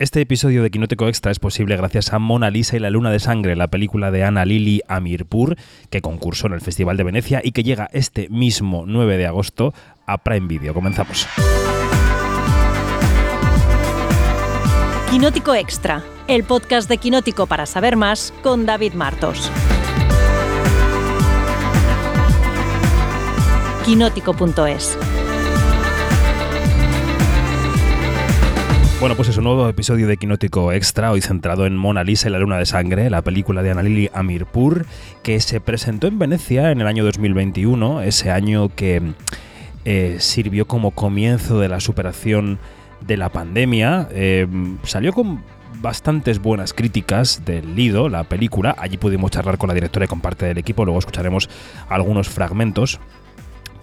Este episodio de Quinótico Extra es posible gracias a Mona Lisa y la Luna de Sangre, la película de Ana Lili Amirpur, que concursó en el Festival de Venecia y que llega este mismo 9 de agosto a Prime Video. Comenzamos. Quinótico Extra, el podcast de Quinótico para saber más con David Martos. Quinótico.es Bueno, pues es un nuevo episodio de Quinótico Extra, hoy centrado en Mona Lisa y la Luna de Sangre, la película de Annalili Amirpur, que se presentó en Venecia en el año 2021, ese año que eh, sirvió como comienzo de la superación de la pandemia. Eh, salió con bastantes buenas críticas del Lido, la película. Allí pudimos charlar con la directora y con parte del equipo, luego escucharemos algunos fragmentos.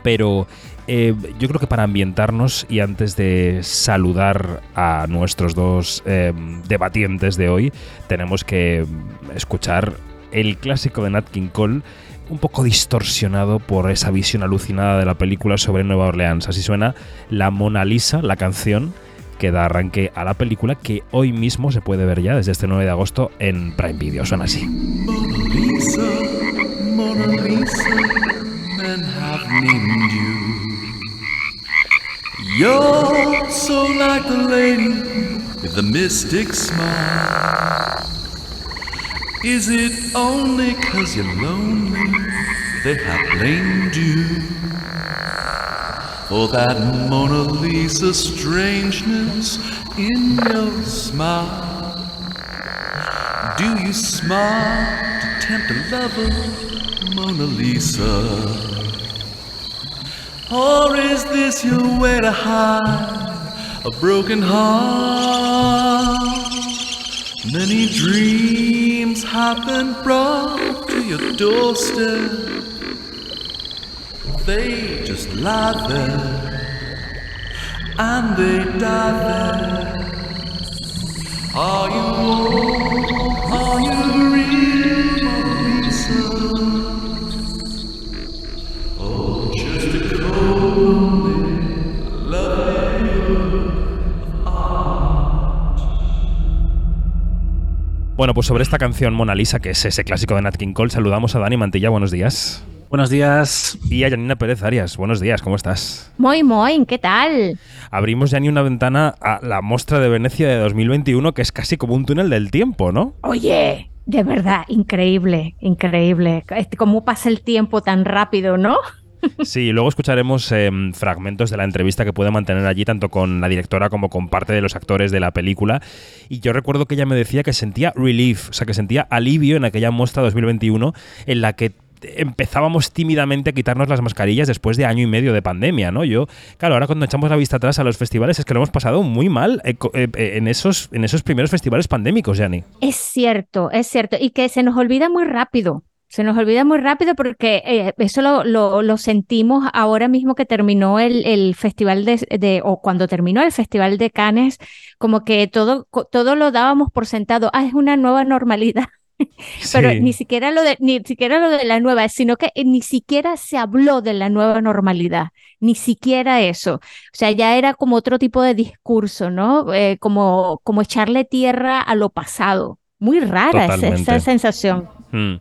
Pero eh, yo creo que para ambientarnos y antes de saludar a nuestros dos eh, debatientes de hoy, tenemos que escuchar el clásico de Nat King Cole un poco distorsionado por esa visión alucinada de la película sobre Nueva Orleans. Así suena La Mona Lisa, la canción que da arranque a la película que hoy mismo se puede ver ya desde este 9 de agosto en Prime Video. Suena así. Mona Lisa, Mona Lisa, You're so like the lady with the mystic smile. Is it only cause you're lonely they have blamed you for that Mona Lisa strangeness in your smile? Do you smile to tempt a lover, Mona Lisa? Or is this your way to hide a broken heart? Many dreams have been brought to your doorstep. They just lie there and they die there. Are you warm? Are you real, Bueno, pues sobre esta canción Mona Lisa, que es ese clásico de Nat King Cole, saludamos a Dani Mantilla. Buenos días. Buenos días. Y a Janina Pérez Arias. Buenos días, ¿cómo estás? Muy, muy, ¿qué tal? Abrimos ya ni una ventana a la muestra de Venecia de 2021, que es casi como un túnel del tiempo, ¿no? Oye, de verdad, increíble, increíble. Cómo pasa el tiempo tan rápido, ¿no? Sí, luego escucharemos em, fragmentos de la entrevista que puede mantener allí, tanto con la directora como con parte de los actores de la película. Y yo recuerdo que ella me decía que sentía relief, o sea, que sentía alivio en aquella muestra 2021 en la que empezábamos tímidamente a quitarnos las mascarillas después de año y medio de pandemia, ¿no? Yo, claro, ahora cuando echamos la vista atrás a los festivales es que lo hemos pasado muy mal eh, eh, eh, en, esos, en esos primeros festivales pandémicos, Yani. Es cierto, es cierto, y que se nos olvida muy rápido. Se nos olvida muy rápido porque eh, eso lo, lo, sentimos ahora mismo que terminó el, el festival de, o cuando terminó el festival de Cannes, como que todo, todo lo dábamos por sentado, ah, es una nueva normalidad. Pero ni siquiera lo de, ni siquiera lo de la nueva, sino que ni siquiera se habló de la nueva normalidad, ni siquiera eso. O sea, ya era como otro tipo de discurso, ¿no? Eh, como, como echarle tierra a lo pasado. Muy rara esa sensación. Mm.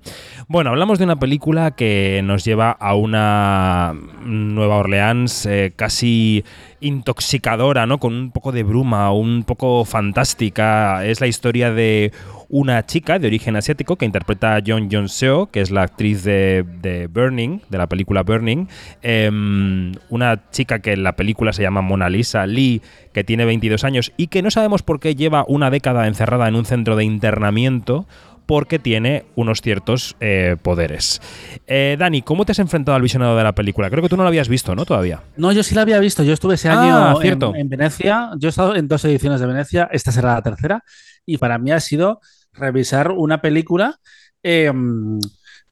Bueno, hablamos de una película que nos lleva a una Nueva Orleans eh, casi intoxicadora, ¿no? Con un poco de bruma, un poco fantástica. Es la historia de una chica de origen asiático que interpreta a John Jong Seo, que es la actriz de, Burning, de la película Burning. Em, una chica que en la película se llama Mona Lisa Lee, que tiene 22 años y que no sabemos por qué lleva una década encerrada en un centro de internamiento porque tiene unos ciertos eh, poderes. Eh, Dani, ¿cómo te has enfrentado al visionado de la película? Creo que tú no lo habías visto, ¿no? Todavía. No, yo sí la había visto. Yo estuve ese ah, año en, Venecia. Yo he estado en dos ediciones de Venecia. Esta será la tercera. Y para mí ha sido revisar una película. Em,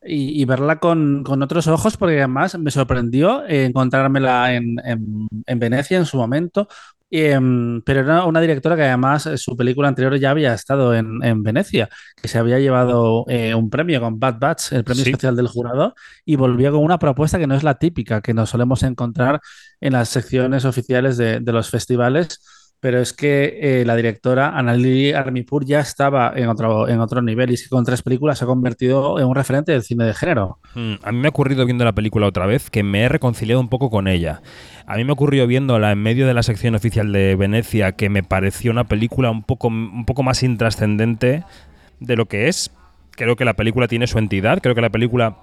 y, verla con, otros ojos, porque además me sorprendió encontrármela en, en, Venecia en su momento, Em, pero era una directora que además eh, su película anterior ya había estado en, Venecia, que se había llevado eh, un premio con Bad Batch, el premio especial del jurado, y volvió con una propuesta que no es la típica que nos solemos encontrar en las secciones oficiales de, los festivales, pero es que eh, la directora Annalily Armipur ya estaba en otro, en otro nivel y es que con tres películas se ha convertido en un referente del cine de género. Mm, a mí me ha ocurrido viendo la película otra vez que me he reconciliado un poco con ella. A mí me ocurrió viéndola en medio de la sección oficial de Venecia que me pareció una película un poco, un poco más intrascendente de lo que es. Creo que la película tiene su entidad, creo que la película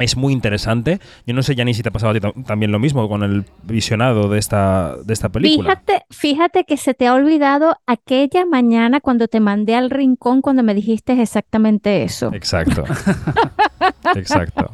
es muy interesante. Yo no sé, Yanni, si te ha pasado a ti también lo mismo con el visionado de esta, de esta película. Fíjate, fíjate que se te ha olvidado aquella mañana cuando te mandé al rincón cuando me dijiste exactamente eso. Exacto. Exacto.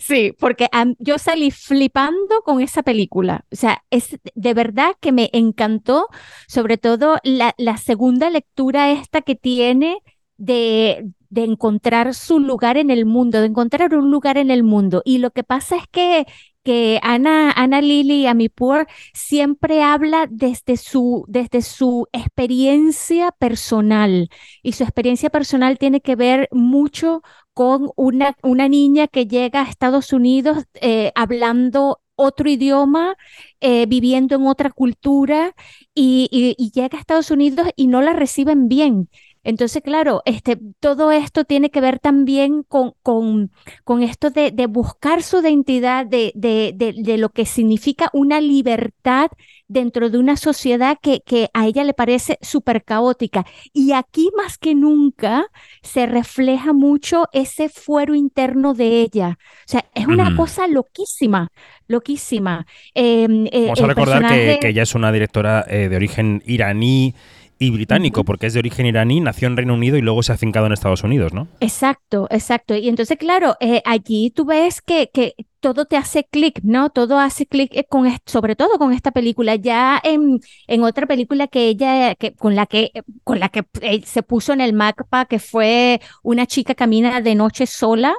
Sí, porque yo salí flipando con esa película. O sea, es de verdad que me encantó, sobre todo la, la segunda lectura esta que tiene de, de encontrar su lugar en el mundo, de encontrar un lugar en el mundo. Y lo que pasa es que, que Ana, Ana Lily Amipur siempre habla desde su, desde su experiencia personal. Y su experiencia personal tiene que ver mucho con una, una niña que llega a Estados Unidos eh, hablando otro idioma, eh, viviendo en otra cultura y, y, llega a Estados Unidos y no la reciben bien. Entonces, claro, este, todo esto tiene que ver también con, con, con esto de, de, buscar su identidad, de, de, de, lo que significa una libertad dentro de una sociedad que, que a ella le parece súper caótica. Y aquí más que nunca se refleja mucho ese fuero interno de ella. O sea, es una cosa loquísima, loquísima. Em, eh, Vamos a recordar que, que, ella es una directora eh, de origen iraní y británico, porque es de origen iraní, nació en Reino Unido y luego se ha fincado en Estados Unidos, ¿no? Exacto, exacto. Y entonces, claro, eh, allí tú ves que, que todo te hace clic, ¿no? Todo hace clic eh, con sobre todo con esta película. Ya en, en otra película que ella, que, con la que, con la que eh, se puso en el mapa, que fue una chica camina de noche sola,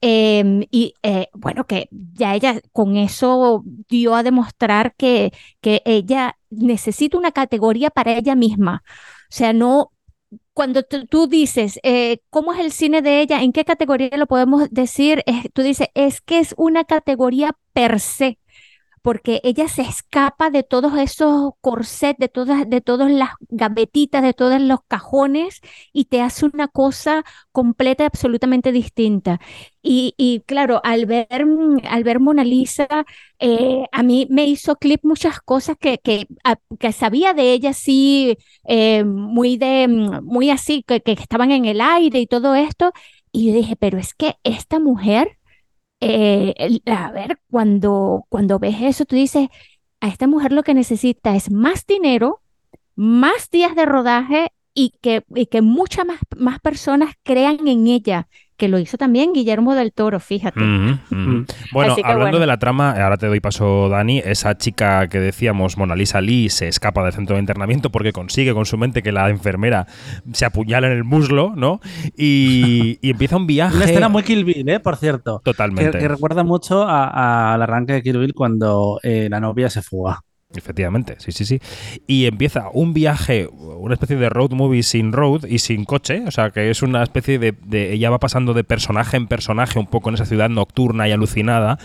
em, y bueno, que ya ella con eso dio a demostrar que, que ella necesita una categoría para ella misma. O sea, no, cuando tú dices, eh, ¿cómo es el cine de ella? ¿En qué categoría lo podemos decir? tú dices, es que es una categoría per se porque ella se escapa de todos esos corsets, de todas, de todas las gavetitas, de todos los cajones y te hace una cosa completa y absolutamente distinta. Y, claro, al ver, al ver Mona Lisa, eh, a mí me hizo clip muchas cosas que, que, que sabía de ella así, eh, muy, de, muy así, que, que estaban en el aire y todo esto. Y yo dije, pero es que esta mujer eh, a ver, cuando, cuando ves eso, tú dices, a esta mujer lo que necesita es más dinero, más días de rodaje y que, y que muchas más, más personas crean en ella que lo hizo también Guillermo del Toro, fíjate. Bueno, hablando de la trama, ahora te doy paso, Dani, esa chica que decíamos, Mona Lisa Lee, se escapa del centro de internamiento porque consigue con su mente que la enfermera se apuñala en el muslo, ¿no? Y, empieza un viaje... Una escena muy Kill Bill, ¿eh? Por cierto. Totalmente. Que, recuerda mucho al arranque de Kill Bill cuando eh, la novia se fuga. Efectivamente, sí, sí, sí. Y empieza un viaje, una especie de road movie sin road y sin coche, o sea, que es una especie de, ella va pasando de personaje en personaje un poco en esa ciudad nocturna y alucinada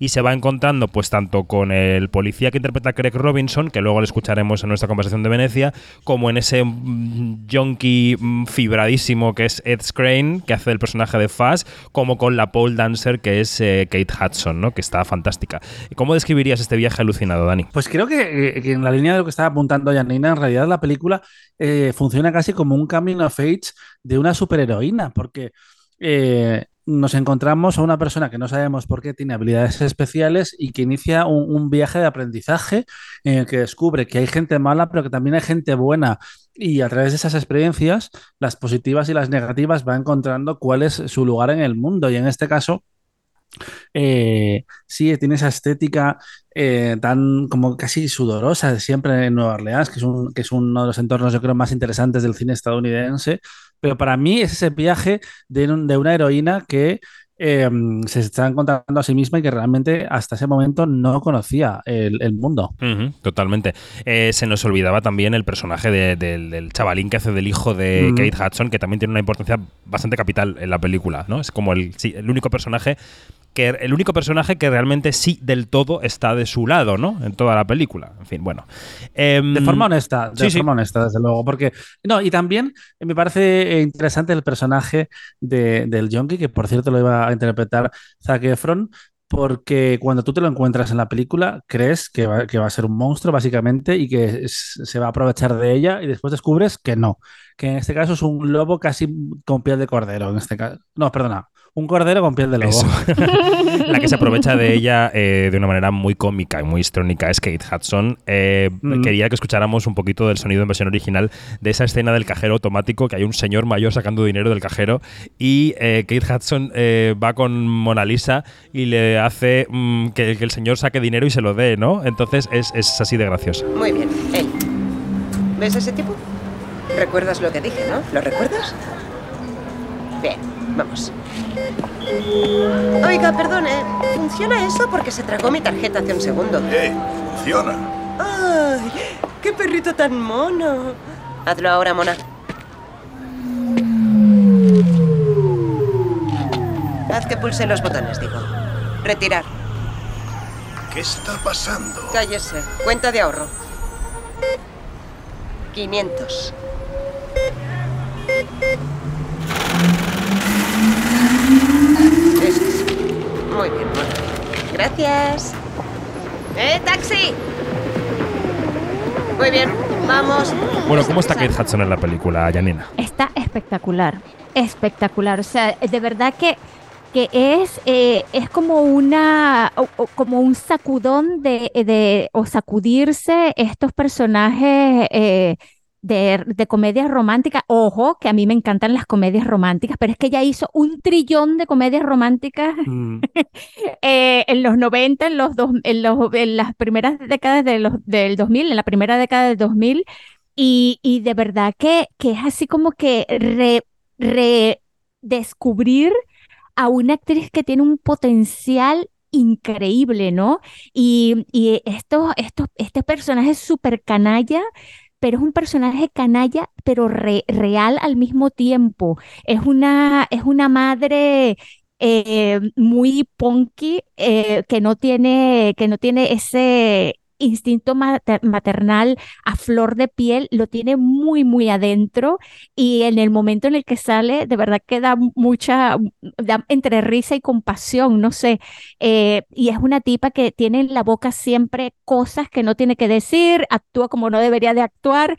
y se va encontrando pues tanto con el policía que interpreta Craig Robinson, que luego le escucharemos en nuestra conversación de Venecia, como en ese mm, junkie mm, fibradísimo que es Ed Skrein, que hace el personaje de Faz, como con la pole dancer que es eh, Kate Hudson, ¿no? que está fantástica. ¿Cómo describirías este viaje alucinado, Dani? Pues creo que, eh, en la línea de lo que estaba apuntando Janina, en realidad la película eh, funciona casi como un coming of age de una superheroína, porque nos encontramos a una persona que no sabemos por qué tiene habilidades especiales y que inicia un, viaje de aprendizaje en el que descubre que hay gente mala, pero que también hay gente buena. Y a través de esas experiencias, las positivas y las negativas, va encontrando cuál es su lugar en el mundo. Y en este caso, eh, sí, tiene esa estética eh, tan como casi sudorosa siempre en Nueva Orleans, que es, un, que es uno de los entornos, yo creo, más interesantes del cine estadounidense. Pero para mí es ese viaje de, de una heroína que em, se está encontrando a sí misma y que realmente hasta ese momento no conocía el, mundo. totalmente. Eh, se nos olvidaba también el personaje del chavalín que hace del hijo de Kate Hudson, que también tiene una importancia bastante capital en la película, ¿no? Es como el, el único personaje que el único personaje que realmente sí del todo está de su lado, ¿no? En toda la película. En fin, bueno. Em, de forma honesta, de forma honesta, desde luego. Porque, no, y también me parece interesante el personaje de, del Yonki, que por cierto lo iba a interpretar Zac Efron, porque cuando tú te lo encuentras en la película, crees que va, que va, a ser un monstruo, básicamente, y que se va a aprovechar de ella, y después descubres que no, que en este caso es un lobo casi con piel de cordero, en este caso. No, perdona, un cordero con piel de lobo. la que se aprovecha de ella eh, de una manera muy cómica y muy histrónica es Kate Hudson. Eh, mm. Quería que escucháramos un poquito del sonido en versión original de esa escena del cajero automático, que hay un señor mayor sacando dinero del cajero y eh, Kate Hudson va con Mona Lisa y le hace mm, que, el señor saque dinero y se lo dé, ¿no? Entonces es, es así de gracioso. Muy bien. ¿Ves a ese tipo? ¿Recuerdas lo que dije, no? ¿Lo recuerdas? Bien, vamos. Oiga, perdone, ¿funciona eso porque se tragó mi tarjeta hace un segundo? ¡Eh! ¡Funciona! ¡Ay! ¡Qué perrito tan mono! Hazlo ahora, mona. Haz que pulse los botones, digo. Retirar. ¿Qué está pasando? Cállese. Cuenta de ahorro. 500. Muy bien, Gracias. ¡Eh, taxi! Muy bien, vamos. Bueno, ¿cómo está Kate Hudson en la película, Janina? Está espectacular, espectacular. O sea, de verdad que, que es, eh, es como una como un sacudón de, de o sacudirse estos personajes eh, de, de comedias románticas. Ojo, que a mí me encantan las comedias románticas, pero es que ella hizo un trillón de comedias románticas mm. eh, en los 90, en, los dos, en, los, en las primeras décadas de los, del 2000, en la primera década del 2000. Y, y de verdad que, que es así como que redescubrir a una actriz que tiene un potencial increíble, ¿no? Y, y estos, estos, este personaje súper canalla pero es un personaje canalla, pero real al mismo tiempo. Es una, es una madre eh, muy punky eh, que no tiene, que no tiene ese, instinto maternal a flor de piel, lo tiene muy, muy adentro y en el momento en el que sale, de verdad que da mucha, da entre risa y compasión, no sé, eh, y es una tipa que tiene en la boca siempre cosas que no tiene que decir, actúa como no debería de actuar,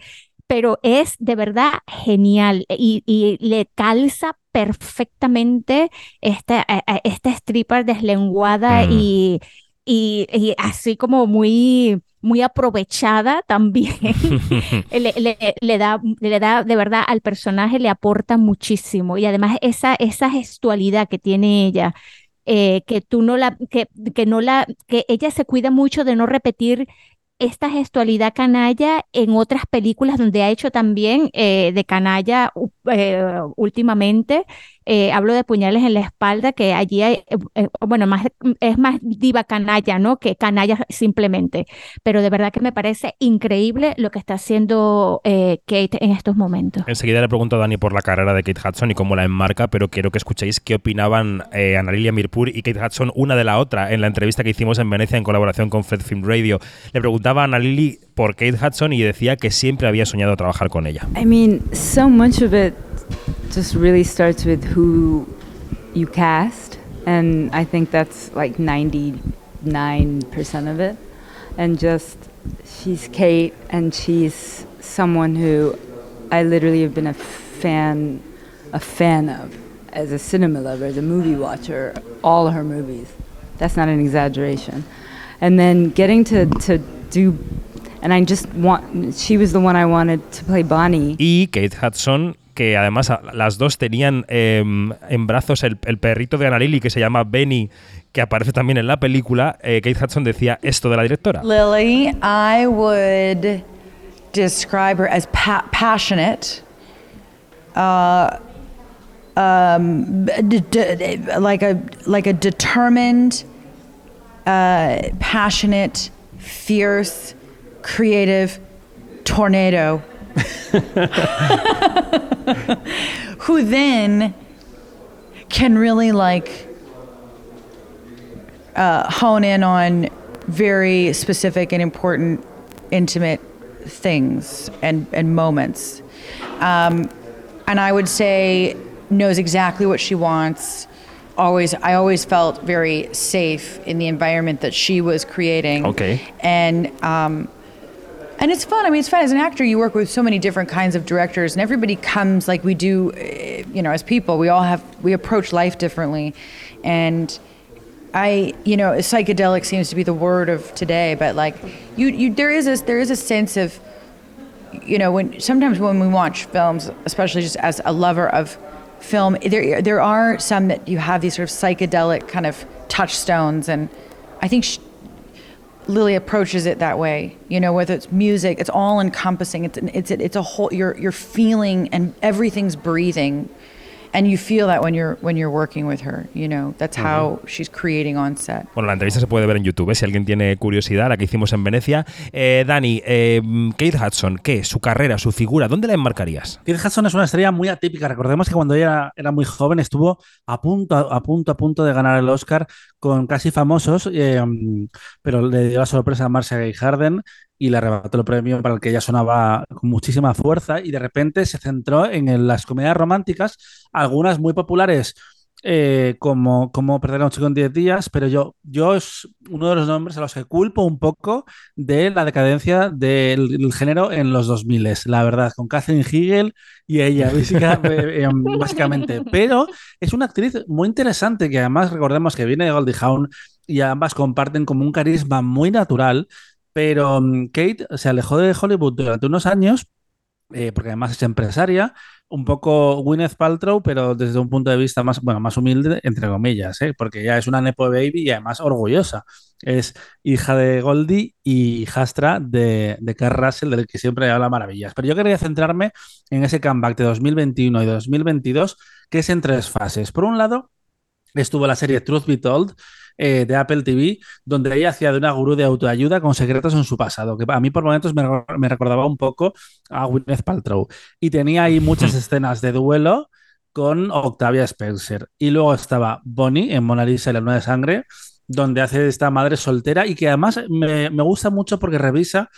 pero es de verdad genial y, le calza perfectamente esta, esta stripper deslenguada mm. y y, así como muy, muy aprovechada también. le, da, le da, de verdad, al personaje le aporta muchísimo. Y además esa, esa gestualidad que tiene ella, eh, que tú no la, que, que no la, que ella se cuida mucho de no repetir esta gestualidad canalla en otras películas donde ha hecho también eh, de canalla eh, últimamente eh, hablo de puñales en la espalda, que allí hay, eh, eh, bueno, más, es más diva canalla, ¿no? Que canalla simplemente. Pero de verdad que me parece increíble lo que está haciendo Kate en estos momentos. Enseguida le pregunto a Dani por la carrera de Kate Hudson y cómo la enmarca, pero quiero que escuchéis qué opinaban Analilia Mirpur y Kate Hudson una de la otra en la entrevista que hicimos en Venecia en colaboración con Fed Film Radio. Le preguntaba a Annalili por Kate Hudson y decía que siempre había soñado trabajar con ella. I mean, so much of it just really starts with who you cast, and I think that's like 99% of it. And just, she's Kate, and she's someone who I literally have been a fan, a fan of as a cinema lover, as a movie watcher, all her movies. That's not an exaggeration. And then getting to, to do and I just want she was the one I wanted to play Bonnie. Y Kate Hudson que además las dos tenían em, en brazos el, perrito de Annalili que se llama Benny, que aparece también en la película, eh, Kate Hudson decía esto de la directora. Lily, I would describe her as passionate, uh, um, like a like a determined, uh, passionate, fierce, creative tornado. who then can really like uh, hone in on very specific and important, intimate things and, and moments. Um, and I would say knows exactly what she wants. Always, I always felt very safe in the environment that she was creating. Okay. And um, and it's fun. I mean, it's fun as an actor. You work with so many different kinds of directors, and everybody comes like we do. eh, You know, as people, we all have we approach life differently, and I, you know, psychedelic seems to be the word of today, but like you, you there is a there is a sense of, you know, when sometimes when we watch films, especially just as a lover of film, there there are some that you have these sort of psychedelic kind of touchstones, and I think. Lily approaches it that way, you know, whether it's music, it's all encompassing. It's it's it's a whole. You're you're feeling and everything's breathing, and you feel that when you're when you're working with her. You know, that's how she's creating on set. Bueno, la entrevista se puede ver en YouTube, ¿eh? si alguien tiene curiosidad, la que hicimos en Venecia. Eh, Dani, eh, Kate Hudson, ¿qué? Su carrera, su figura, ¿dónde la enmarcarías? Kate Hudson es una estrella muy atípica. Recordemos que cuando ella era muy joven estuvo a punto, a punto, a punto de ganar el Oscar con casi famosos, eh, pero le dio la sorpresa a Marcia Gay Harden y le arrebató el premio para el que ella sonaba con muchísima fuerza y de repente se centró en las comedias románticas, algunas muy populares. eh, como, como Perder a un chico en 10 días, pero yo, yo es uno de los nombres a los que culpo un poco de la decadencia del, género en los 2000, la verdad, con Catherine Hegel y ella, eh, básicamente. Pero es una actriz muy interesante que además recordemos que viene de Goldie Hawn y ambas comparten como un carisma muy natural, pero mm, Kate se alejó de Hollywood durante unos años eh, porque además es empresaria, un poco Gwyneth Paltrow, pero desde un punto de vista más, bueno, más humilde, entre comillas, ¿eh? porque ella es una Nepo Baby y además orgullosa. Es hija de Goldie y hijastra de, de Kurt Russell, del que siempre habla maravillas. Pero yo quería centrarme en ese comeback de 2021 y 2022, que es en tres fases. Por un lado, estuvo la serie Truth Be Told eh, de Apple TV, donde ella hacía de una gurú de autoayuda con secretos en su pasado, que a mí por momentos me, me recordaba un poco a Gwyneth Paltrow. Y tenía ahí muchas escenas de duelo con Octavia Spencer. Y luego estaba Bonnie en Mona Lisa y la Luna de Sangre, donde hace esta madre soltera y que además me, me gusta mucho porque revisa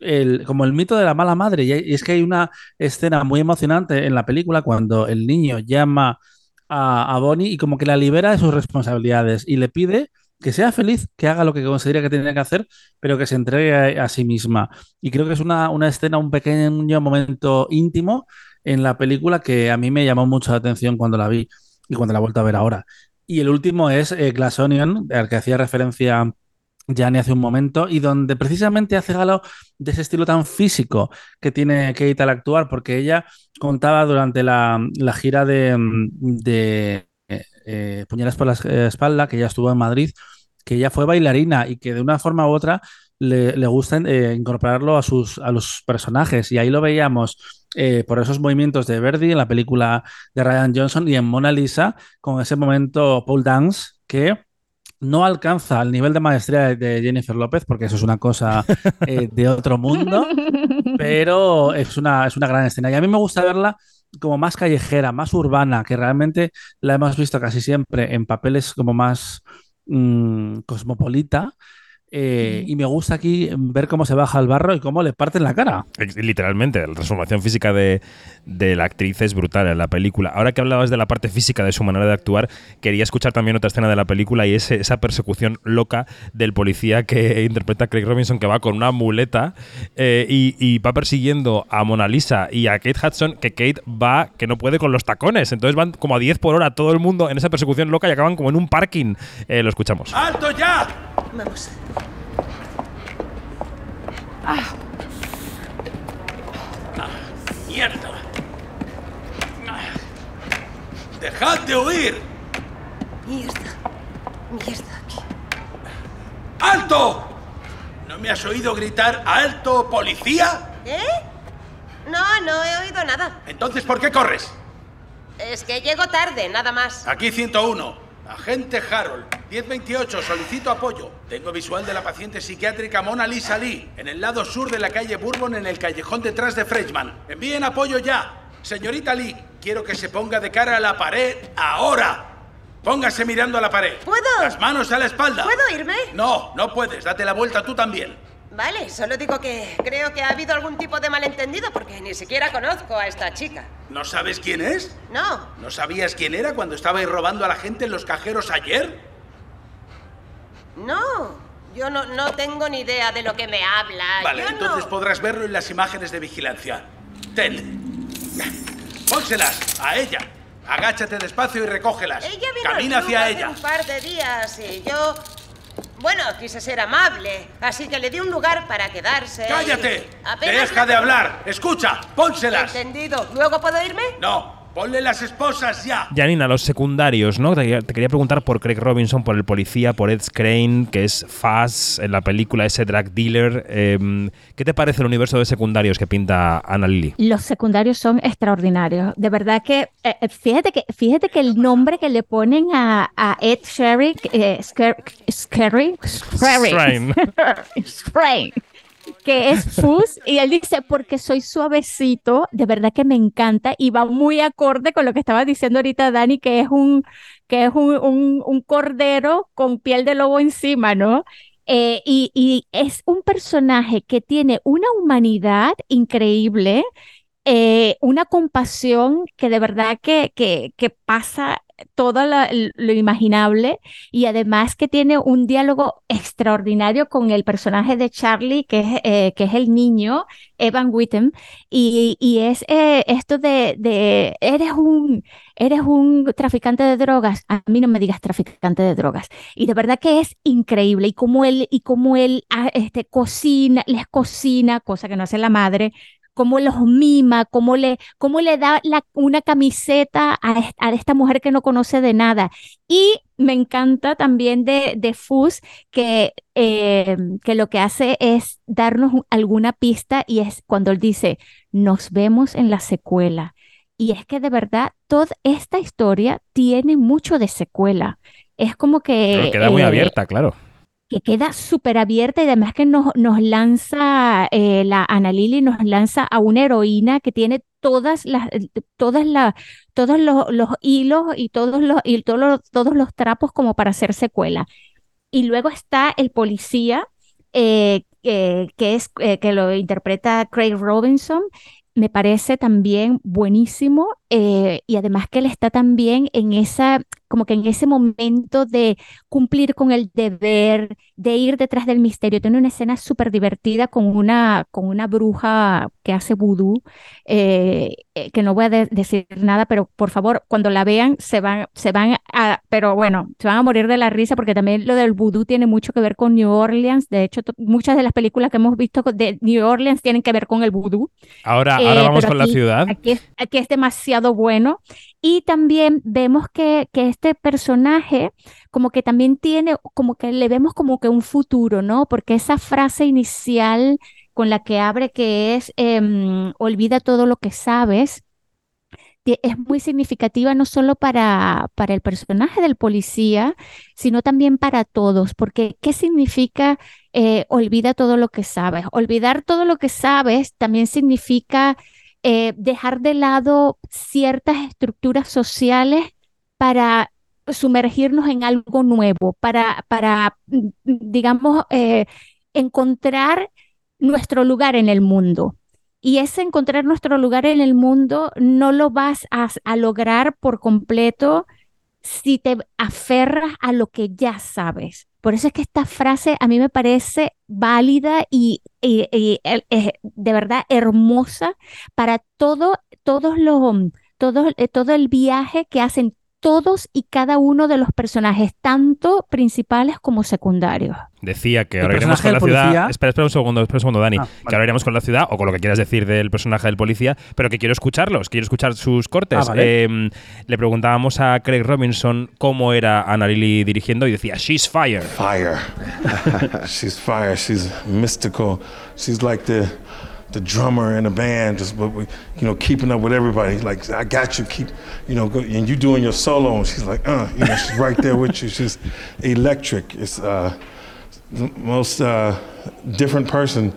el, como el mito de la mala madre. Y, y es que hay una escena muy emocionante en la película cuando el niño llama a, Bonnie y como que la libera de sus responsabilidades y le pide que sea feliz, que haga lo que considera que tiene que hacer, pero que se entregue a, a sí misma. Y creo que es una, una escena, un pequeño momento íntimo en la película que a mí me llamó mucho la atención cuando la vi y cuando la he vuelto a ver ahora. Y el último es eh, Glass Onion, al que hacía referencia Gianni hace un momento, y donde precisamente hace galo de ese estilo tan físico que tiene Kate al actuar, porque ella contaba durante la, la gira de, de eh, eh, Puñales por la espalda, que ella estuvo en Madrid, que ella fue bailarina y que de una forma u otra le, le gusta eh, incorporarlo a, sus, a los personajes. Y ahí lo veíamos eh, por esos movimientos de Verdi en la película de Ryan Johnson y en Mona Lisa con ese momento pole dance que no alcanza el nivel de maestría de Jennifer López, porque eso es una cosa eh, de otro mundo, pero es una, es una gran escena. Y a mí me gusta verla como más callejera, más urbana, que realmente la hemos visto casi siempre en papeles como más mmm, cosmopolita. Eh, y me gusta aquí ver cómo se baja al barro y cómo le parten la cara. Literalmente, la transformación física de, de, la actriz es brutal en la película. Ahora que hablabas de la parte física de su manera de actuar, quería escuchar también otra escena de la película y es esa persecución loca del policía que interpreta Craig Robinson, que va con una muleta eh, y, y, va persiguiendo a Mona Lisa y a Kate Hudson, que Kate va que no puede con los tacones. Entonces van como a 10 por hora todo el mundo en esa persecución loca y acaban como en un parking. Eh, lo escuchamos. ¡Alto ya! Vamos. Ah. Ah, ¡Mierda! Ah. ¡Dejad de huir! Mierda. Mierda. ¡Alto! ¿No me has oído gritar alto, policía? ¿Eh? No, no he oído nada. Entonces, ¿por qué corres? Es que llego tarde, nada más. Aquí 101. Agente Harold, 1028, solicito apoyo. Tengo visual de la paciente psiquiátrica Mona Lisa Lee, en el lado sur de la calle Bourbon, en el callejón detrás de Freischmann. Envíen apoyo ya. Señorita Lee, quiero que se ponga de cara a la pared ahora. Póngase mirando a la pared. ¿Puedo? Las manos a la espalda. ¿Puedo irme? No, no puedes. Date la vuelta tú también. Vale, solo digo que creo que ha habido algún tipo de malentendido porque ni siquiera conozco a esta chica. ¿No sabes quién es? No. ¿No sabías quién era cuando estabais robando a la gente en los cajeros ayer? No, yo no, no tengo ni idea de lo que me habla. Vale, Yo entonces no- podrás verlo en las imágenes de vigilancia. Ten. Pónselas a ella. Agáchate despacio y recógelas. Ella vino Camina al club hacia hace ella. un par de días y yo... Bueno, quise ser amable, así que le di un lugar para quedarse. y ¡Cállate! apenas ¡Deja de hablar! ¡Escucha! ¡Pónselas! Entendido. ¿Luego puedo irme? No, ponle las esposas ya. Janina, los secundarios, ¿no? Te, te quería preguntar por Craig Robinson, por el policía, por Ed Crane, que es Faz en la película, ese drug dealer. Em, ¿Qué te parece el universo de secundarios que pinta Ana Lily? Los secundarios son extraordinarios. De verdad que, eh, eh, fíjate que, fíjate que el nombre que le ponen a, a Ed Sherry, eh, Scar- Scary, Scary, Strain. Strain, que es Fuzz, y él dice, porque soy suavecito, de verdad que me encanta, y va muy acorde con lo que estaba diciendo ahorita Dani, que es un, que es un, un- cordero con piel de lobo encima, ¿no? Eh, y, y es un personaje que tiene una humanidad increíble, eh, una compasión que de verdad que, que pasa todo lo imaginable y además que tiene un diálogo extraordinario con el personaje de Charlie, que es, eh, que es el niño, Evan Whitten, y, y es eh, esto de, de, eres un, eres un traficante de drogas, a mí no me digas traficante de drogas, y de verdad que es increíble, y como él, y como él ah, este, cocina, les cocina, cosa que no hace la madre, cómo los mima, cómo le, cómo le da la- una camiseta a, est- a esta mujer que no conoce de nada. Y me encanta también de, de Fuzz que, eh, que lo que hace es darnos un- alguna pista y es cuando él dice, nos vemos en la secuela. Y es que de verdad toda esta historia tiene mucho de secuela. Es como que... Claro, queda muy eh, abierta, claro. Que queda súper abierta y además que nos, nos lanza, eh, la Ana Lily nos lanza a una heroína que tiene todas las, eh, todas la, todos los, los hilos y todos los, y todos todos los trapos como para hacer secuela. Y luego está el policía, eh, que es, que lo interpreta Craig Robinson. Me parece también buenísimo eh, y además que él está también en esa, como que en ese momento de cumplir con el deber, de ir detrás del misterio. Tiene una escena súper divertida con una, con una bruja que hace vudú, eh, eh, que no voy a de- decir nada, pero por favor, cuando la vean, se van, se van a, pero bueno, se van a morir de la risa porque también lo del vudú tiene mucho que ver con New Orleans. De hecho, muchas de las películas que hemos visto de New Orleans tienen que ver con el vudú. Ahora, ahora vamos con la ciudad. Aquí es, aquí es demasiado bueno. Y también vemos que, que este personaje como que también tiene, como que le vemos como que un futuro, ¿no? Porque esa frase inicial con la que abre que es, em, olvida todo lo que sabes, es muy significativa no solo para, para el personaje del policía, sino también para todos, porque ¿qué significa eh, olvida todo lo que sabes? Olvidar todo lo que sabes también significa eh, dejar de lado ciertas estructuras sociales para sumergirnos en algo nuevo, para, para mm, digamos, eh, encontrar nuestro lugar en el mundo. Y ese encontrar nuestro lugar en el mundo no lo vas a, a lograr por completo si te aferras a lo que ya sabes. Por eso es que esta frase a mí me parece válida y, y- eh, de verdad hermosa para todo, todos los, todo, eh, todo el viaje que hacen todos y cada uno de los personajes, tanto principales como secundarios. Decía que ahora iremos con la del ciudad. policía- Espera, espera un segundo, espera un segundo, Dani. Ah, Que ahora iremos con la ciudad o con lo que quieras decir del personaje del policía, pero que quiero escucharlos, quiero escuchar sus cortes. Ah, vale. Eh, le preguntábamos a Craig Robinson cómo era Anna Lily dirigiendo y decía, She's fire. Fire. She's fire. She's mystical. She's like the the drummer in the band, just you know, keeping up with everybody. Like I got you, keep, you know, go, and you doing your solo, and she's like, uh, you know, she's right there with you. She's electric. It's uh, the most uh, different person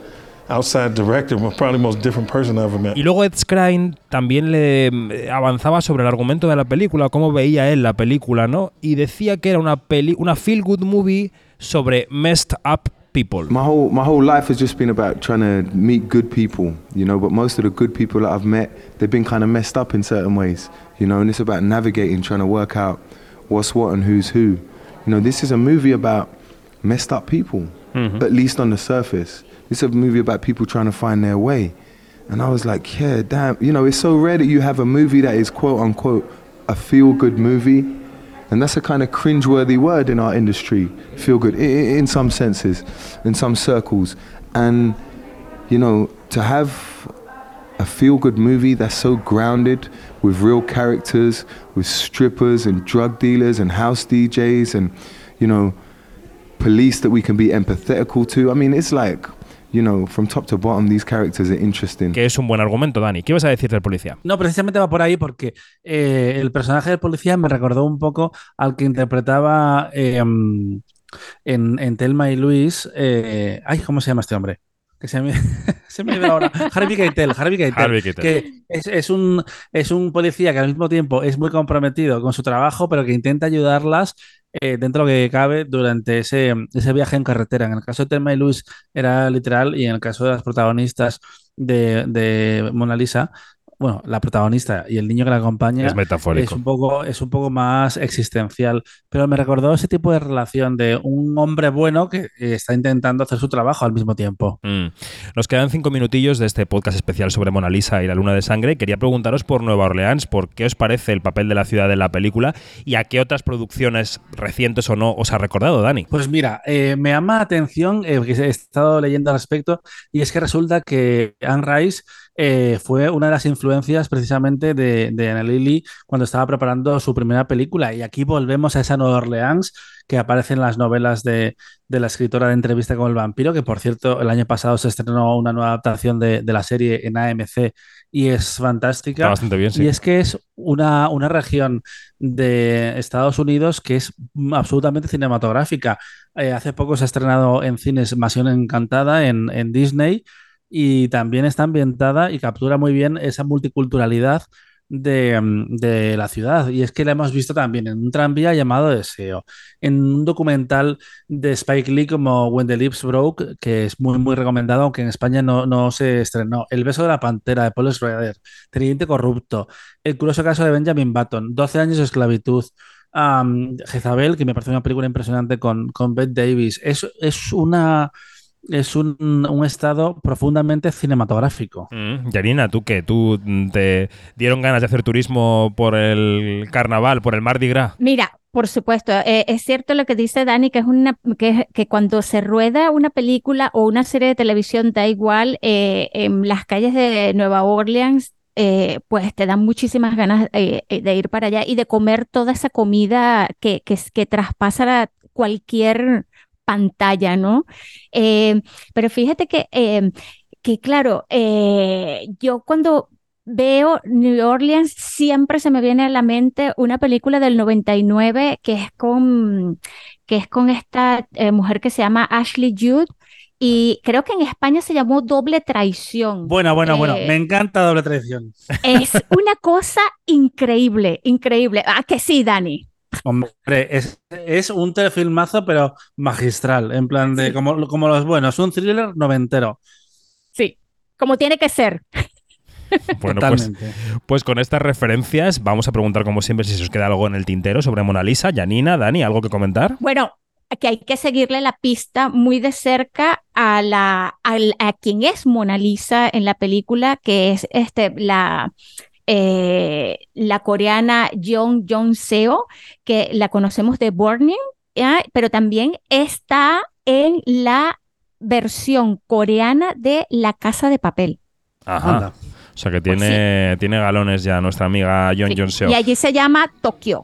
outside director, probably most different person I ever met. Y luego Ed Skrein también le avanzaba sobre el argumento de la película, cómo veía él la película, ¿no? Y decía que era una peli, una feel good movie sobre messed up people. My whole my whole life has just been about trying to meet good people, you know. But most of the good people that I've met, they've been kind of messed up in certain ways, you know. And it's about navigating, trying to work out what's what and who's who. You know, this is a movie about messed up people, mm-hmm. at least on the surface. It's a movie about people trying to find their way. And I was like, yeah, damn. You know, it's so rare that you have a movie that is quote unquote a feel good movie. And that's a kind of cringeworthy word in our industry, feel good, in some senses, in some circles. And, you know, to have a feel good movie that's so grounded with real characters, with strippers and drug dealers and house DJs and, you know, police that we can be empathetical to. I mean, it's like you know, from top to bottom, these characters are interesting. Que es un buen argumento, Dani. ¿Qué vas a decir del policía? No, precisamente va por ahí porque eh, el personaje del policía me recordó un poco al que interpretaba eh, en, en, Telma y Luis. Eh, ay, ¿cómo se llama este hombre? Que se me, se me ahora. Harvey Keitel, Harvey Keitel, que es, es, un, es un policía que al mismo tiempo es muy comprometido con su trabajo, pero que intenta ayudarlas eh, dentro de lo que cabe durante ese, ese viaje en carretera. En el caso de Telma y Luis era literal y en el caso de las protagonistas de, de Mona Lisa bueno, la protagonista y el niño que la acompaña es metafórico. Es un poco, es un poco más existencial. Pero me recordó ese tipo de relación de un hombre bueno que está intentando hacer su trabajo al mismo tiempo. Mm. Nos quedan cinco minutillos de este podcast especial sobre Mona Lisa y la Luna de Sangre. Quería preguntaros por Nueva Orleans, por qué os parece el papel de la ciudad en la película y a qué otras producciones recientes o no os ha recordado, Dani. Pues mira, eh, me llama la atención, eh, he estado leyendo al respecto, y es que resulta que Anne Rice eh, fue una de las influencias precisamente de, de Anna Lily cuando estaba preparando su primera película. Y aquí volvemos a esa Nueva Orleans que aparece en las novelas de, la escritora de entrevista con el vampiro, que por cierto el año pasado se estrenó una nueva adaptación de, la serie en AMC y es fantástica. bastante bien, sí. Y es que es una, una región de Estados Unidos que es absolutamente cinematográfica. Eh, hace poco se ha estrenado en cines Masión Encantada en, en Disney y también está ambientada y captura muy bien esa multiculturalidad de, mm, de, la ciudad. Y es que la hemos visto también en un tranvía llamado Deseo, en un documental de Spike Lee como When the Lips Broke, que es muy, muy recomendado, aunque en España no, no se estrenó. El beso de la pantera de Paul Schrader, Teniente Corrupto, El curioso caso de Benjamin Button, 12 años de esclavitud. Jezabel, que me parece una película impresionante con, con Davis. Es, es una es un, un, estado profundamente cinematográfico. Mm, Yarina, ¿tú qué? ¿Tú mm, te dieron ganas de hacer turismo por el carnaval, por el Mardi Gras? Mira, por supuesto, eh, es cierto lo que dice Dani, que es una que, que, cuando se rueda una película o una serie de televisión, da igual, eh, en las calles de Nueva Orleans eh, pues te dan muchísimas ganas de ir para allá y de comer toda esa comida que, que, que traspasa cualquier pantalla, ¿no? Eh, pero fíjate que, eh, que claro, eh, yo cuando veo New Orleans siempre se me viene a la mente una película del 99 que es con, que es con esta mujer que se llama Ashley Judd. Y creo que en España se llamó Doble Traición. Bueno, bueno, bueno, me encanta Doble Traición. Es una cosa increíble, increíble. Ah, que sí, Dani. Hombre, es, es un telefilmazo, pero magistral, en plan de como, como los buenos, un thriller noventero. Sí, como tiene que ser. Bueno, pues, pues, con estas referencias vamos a preguntar como siempre si se os queda algo en el tintero sobre Mona Lisa. Janina, Dani, ¿algo que comentar? Bueno, que hay que seguirle la pista muy de cerca a la a, a quien es Mona Lisa en la película, que es este la eh, la coreana Jong Jong Seo, que la conocemos de Burning, pero también está en la versión coreana de La Casa de Papel. Ajá. O sea que tiene, tiene galones ya nuestra amiga Jong Jong Seo. Y allí se llama Tokio.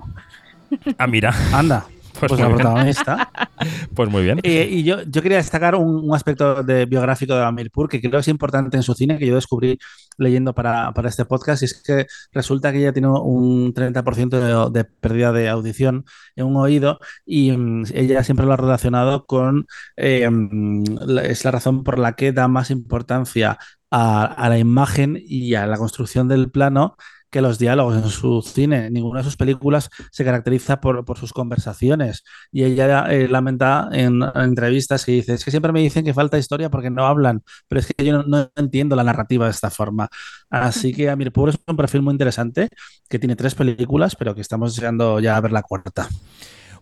Ah, mira. Anda. Pues, pues la protagonista. pues muy bien. Eh, y yo, yo quería destacar un, aspecto de, biográfico de Amirpur que creo que es importante en su cine, que yo descubrí leyendo para, para este podcast, y es que resulta que ella tiene un 30% de, pérdida de audición en un oído y mm, ella siempre lo ha relacionado con, eh, mm, es la razón por la que da más importancia a, a la imagen y a la construcción del plano que los diálogos en su cine. Ninguna de sus películas se caracteriza por, sus conversaciones. Y ella eh, lamenta en, entrevistas que dice, es que siempre me dicen que falta historia porque no hablan, pero es que yo no, entiendo la narrativa de esta forma. Así que Amirpur es un perfil muy interesante, que tiene tres películas, pero que estamos llegando ya a ver la cuarta.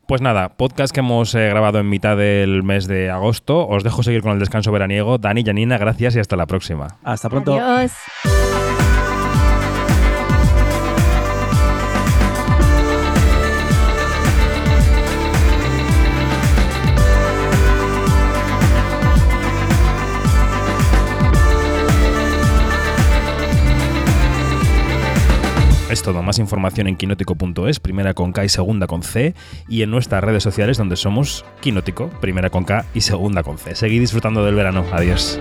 Pues nada, podcast que hemos eh, grabado en mitad del mes de agosto. Os dejo seguir con el descanso veraniego. Dani, Janina, gracias y hasta la próxima. Hasta pronto. Adiós. Todo, más información en quinótico.es, primera con K y segunda con C, y en nuestras redes sociales donde somos Quinótico, primera con K y segunda con C. Seguid disfrutando del verano. Adiós.